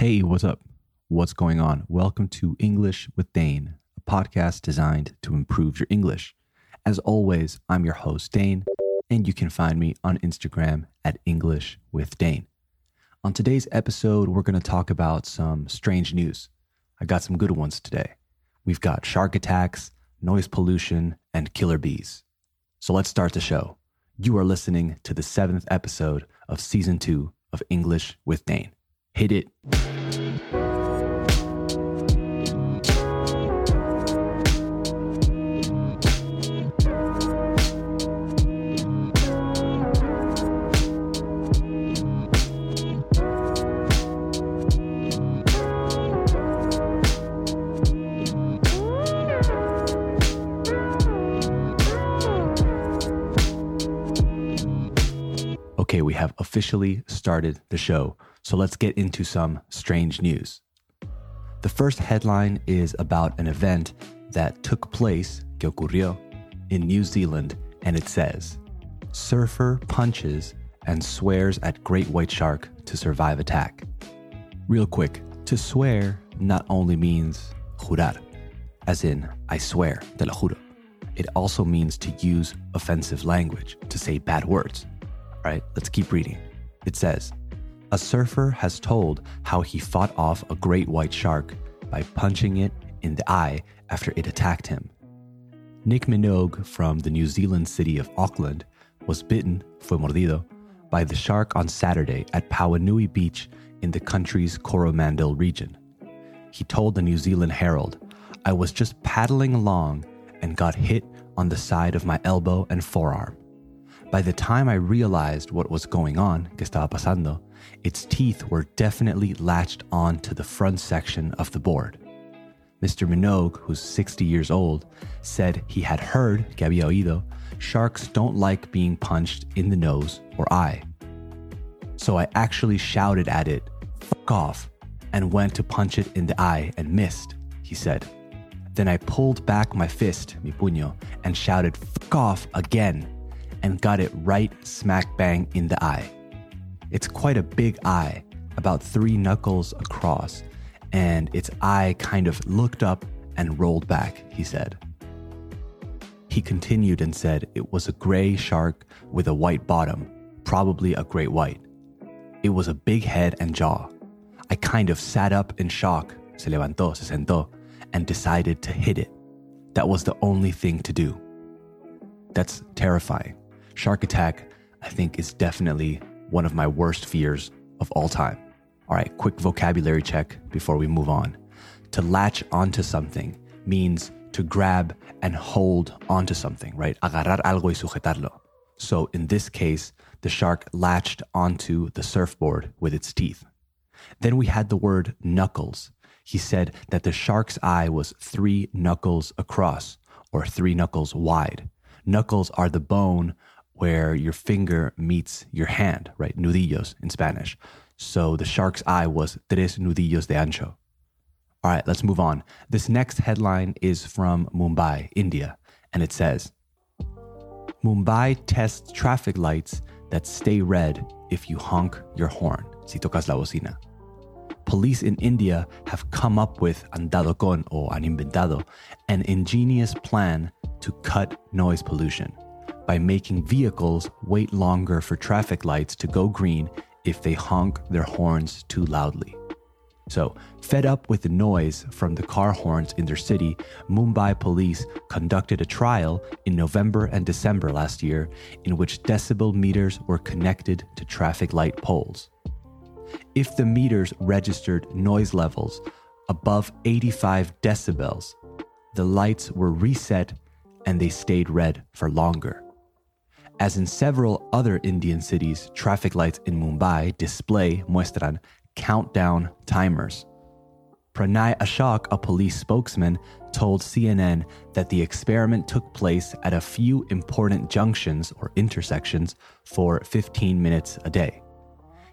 Hey, what's up? What's going on? Welcome to English with Dane, a podcast designed to improve your English. As always, I'm your host, Dane, and you can find me on Instagram at English with Dane. On today's episode, we're going to talk about some strange news. I got some good ones today. We've got shark attacks, noise pollution, and killer bees. So let's start the show. You are listening to the seventh episode of season two of English with Dane. Hit it. Okay, we have officially started the show, so let's get into some strange news. The first headline is about an event that took place, ocurrió, in New Zealand, and it says Surfer punches and swears at great white shark to survive attack. Real quick, to swear not only means jurar, as in I swear, te lo juro. It also means to use offensive language, to say bad words. All right, let's keep reading. It says, a surfer has told how he fought off a great white shark by punching it in the eye after it attacked him. Nick Minogue from the New Zealand city of Auckland was bitten, fue mordido, by the shark on Saturday at Pauanui Beach in the country's Coromandel region. He told the New Zealand Herald, I was just paddling along and got hit on the side of my elbow and forearm. By the time I realized what was going on, que estaba pasando, its teeth were definitely latched on to the front section of the board. Mr. Minogue, who's 60 years old, said he had heard, que había oído, sharks don't like being punched in the nose or eye. So I actually shouted at it, fuck off, and went to punch it in the eye and missed, he said. Then I pulled back my fist, mi puño, and shouted, fuck off again, and got it right smack bang in the eye. It's quite a big eye, about three knuckles across, and its eye kind of looked up and rolled back, he said. He continued and said it was a gray shark with a white bottom, probably a great white. It was a big head and jaw. I kind of sat up in shock, se levantó, se sentó, and decided to hit it. That was the only thing to do. That's terrifying. Shark attack, I think, is definitely one of my worst fears of all time. All right, quick vocabulary check before we move on. To latch onto something means to grab and hold onto something, right? Agarrar algo y sujetarlo. So in this case, the shark latched onto the surfboard with its teeth. Then we had the word knuckles. He said that the shark's eye was three knuckles across or three knuckles wide. Knuckles are the bone where your finger meets your hand, right? Nudillos in Spanish. So the shark's eye was tres nudillos de ancho. All right, let's move on. This next headline is from Mumbai, India, and it says Mumbai tests traffic lights that stay red if you honk your horn, si tocas la bocina. Police in India have come up with, andado con o han inventado, an ingenious plan to cut noise pollution by making vehicles wait longer for traffic lights to go green if they honk their horns too loudly. So, fed up with the noise from the car horns in their city, Mumbai police conducted a trial in November and December last year in which decibel meters were connected to traffic light poles. If the meters registered noise levels above 85 decibels, the lights were reset and they stayed red for longer. As in several other Indian cities, traffic lights in Mumbai display, muestran, countdown timers. Pranay Ashok, a police spokesman, told CNN that the experiment took place at a few important junctions or intersections for 15 minutes a day.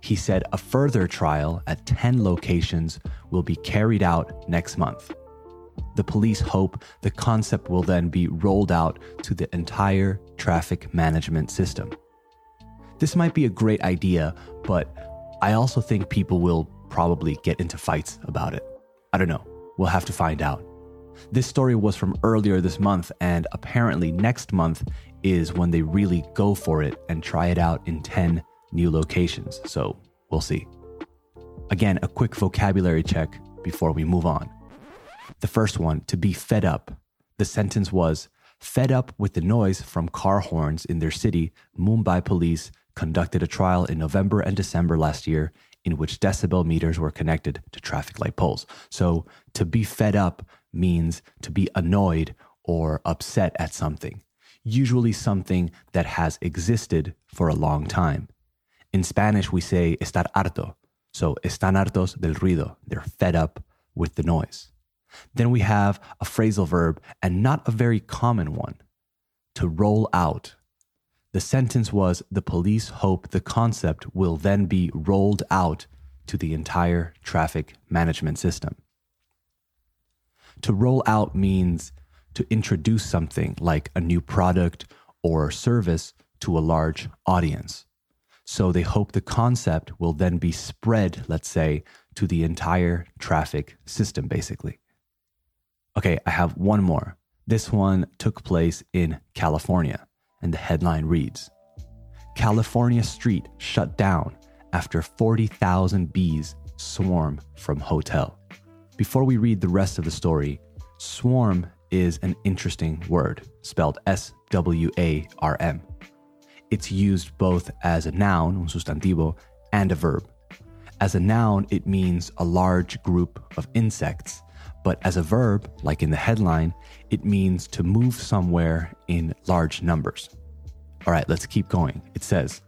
He said a further trial at 10 locations will be carried out next month. The police hope the concept will then be rolled out to the entire traffic management system. This might be a great idea, but I also think people will probably get into fights about it. I don't know. We'll have to find out. This story was from earlier this month, and apparently next month is when they really go for it and try it out in 10 new locations. So we'll see. Again, a quick vocabulary check before we move on. The first one, to be fed up. The sentence was Fed up with the noise from car horns in their city, Mumbai police conducted a trial in November and December last year in which decibel meters were connected to traffic light poles. So, to be fed up means to be annoyed or upset at something, usually something that has existed for a long time. In Spanish, we say estar harto. So, están hartos del ruido. They're fed up with the noise. Then we have a phrasal verb, and not a very common one, to roll out. The sentence was The police hope the concept will then be rolled out to the entire traffic management system. To roll out means to introduce something like a new product or service to a large audience. So they hope the concept will then be spread, let's say, to the entire traffic system, basically. Okay, I have one more. This one took place in California, and the headline reads California street shut down after 40,000 bees swarm from hotel. Before we read the rest of the story, swarm is an interesting word, spelled S W A R M. It's used both as a noun, un sustantivo, and a verb. As a noun, it means a large group of insects but as a verb, like in the headline, it means to move somewhere in large numbers. All right, let's keep going. It says,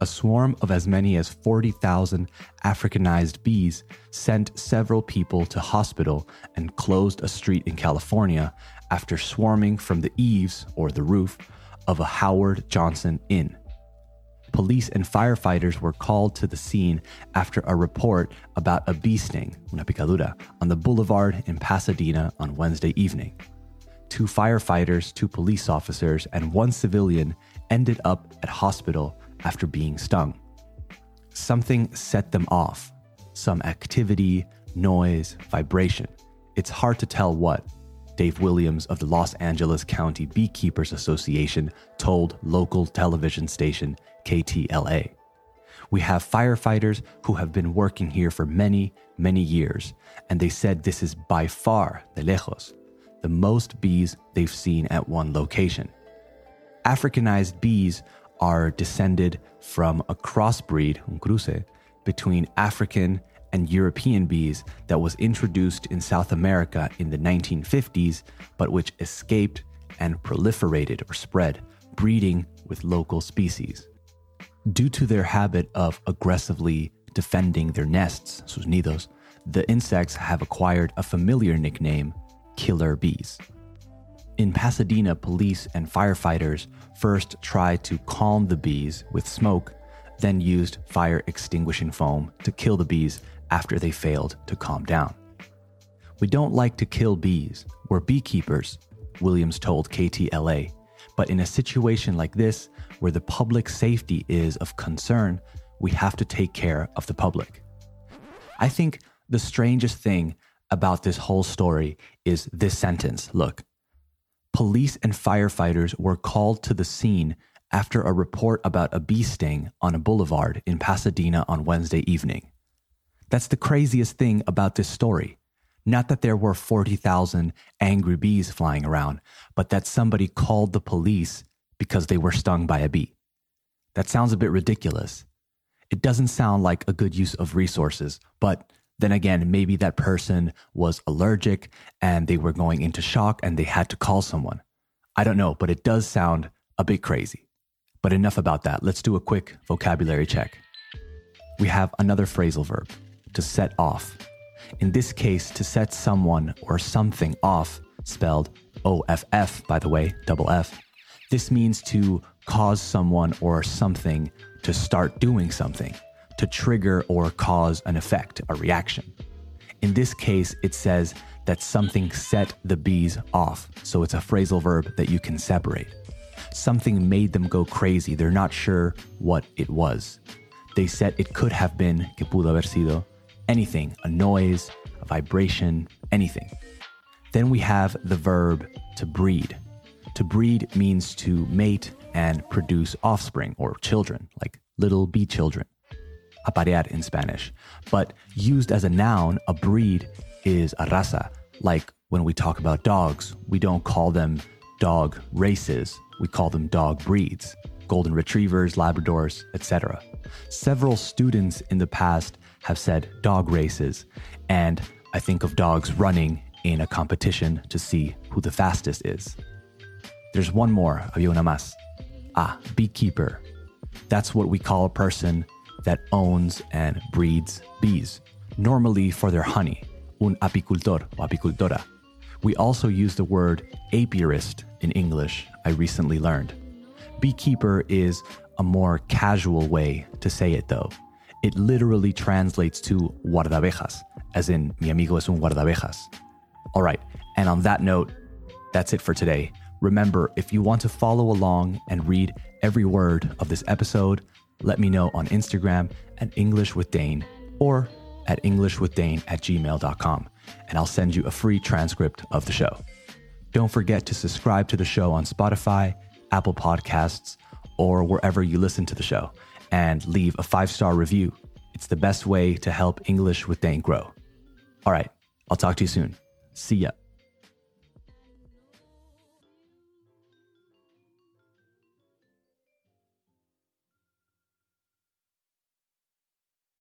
a swarm of as many as 40,000 Africanized bees sent several people to hospital and closed a street in California after swarming from the eaves or the roof of a Howard Johnson Inn police and firefighters were called to the scene after a report about a bee sting, una picadura, on the boulevard in Pasadena on Wednesday evening. Two firefighters, two police officers, and one civilian ended up at hospital after being stung. Something set them off some activity, noise, vibration. It's hard to tell what, Dave Williams of the Los Angeles County Beekeepers Association told local television station KTLA. We have firefighters who have been working here for many, many years, and they said this is by far, de lejos, the most bees they've seen at one location. Africanized bees are descended from a crossbreed, un cruce, between African and European bees that was introduced in South America in the 1950s, but which escaped and proliferated or spread, breeding with local species. Due to their habit of aggressively defending their nests, sus nidos, the insects have acquired a familiar nickname, killer bees. In Pasadena, police and firefighters first tried to calm the bees with smoke, then used fire extinguishing foam to kill the bees after they failed to calm down. We don't like to kill bees. We're beekeepers, Williams told KTLA. But in a situation like this, where the public safety is of concern, we have to take care of the public. I think the strangest thing about this whole story is this sentence look, police and firefighters were called to the scene after a report about a bee sting on a boulevard in Pasadena on Wednesday evening. That's the craziest thing about this story. Not that there were 40,000 angry bees flying around, but that somebody called the police because they were stung by a bee. That sounds a bit ridiculous. It doesn't sound like a good use of resources, but then again, maybe that person was allergic and they were going into shock and they had to call someone. I don't know, but it does sound a bit crazy. But enough about that. Let's do a quick vocabulary check. We have another phrasal verb to set off. In this case, to set someone or something off, spelled OFF, by the way, double F, this means to cause someone or something to start doing something, to trigger or cause an effect, a reaction. In this case, it says that something set the bees off, so it's a phrasal verb that you can separate. Something made them go crazy, they're not sure what it was. They said it could have been, que pudo haber sido, anything, a noise, a vibration, anything. Then we have the verb to breed. To breed means to mate and produce offspring or children, like little bee children. Aparear in Spanish. But used as a noun, a breed is a raza. Like when we talk about dogs, we don't call them dog races, we call them dog breeds golden retrievers, Labradors, etc. Several students in the past have said dog races, and I think of dogs running in a competition to see who the fastest is. There's one more, había una más. Ah, beekeeper. That's what we call a person that owns and breeds bees, normally for their honey, un apicultor o apicultora. We also use the word apiarist in English, I recently learned. Beekeeper is a more casual way to say it, though. It literally translates to guardabejas, as in, mi amigo es un guardabejas. All right, and on that note, that's it for today. Remember, if you want to follow along and read every word of this episode, let me know on Instagram at English with Dane or at EnglishWithDane at gmail.com, and I'll send you a free transcript of the show. Don't forget to subscribe to the show on Spotify Apple Podcasts, or wherever you listen to the show, and leave a five star review. It's the best way to help English with Dane grow. All right, I'll talk to you soon. See ya.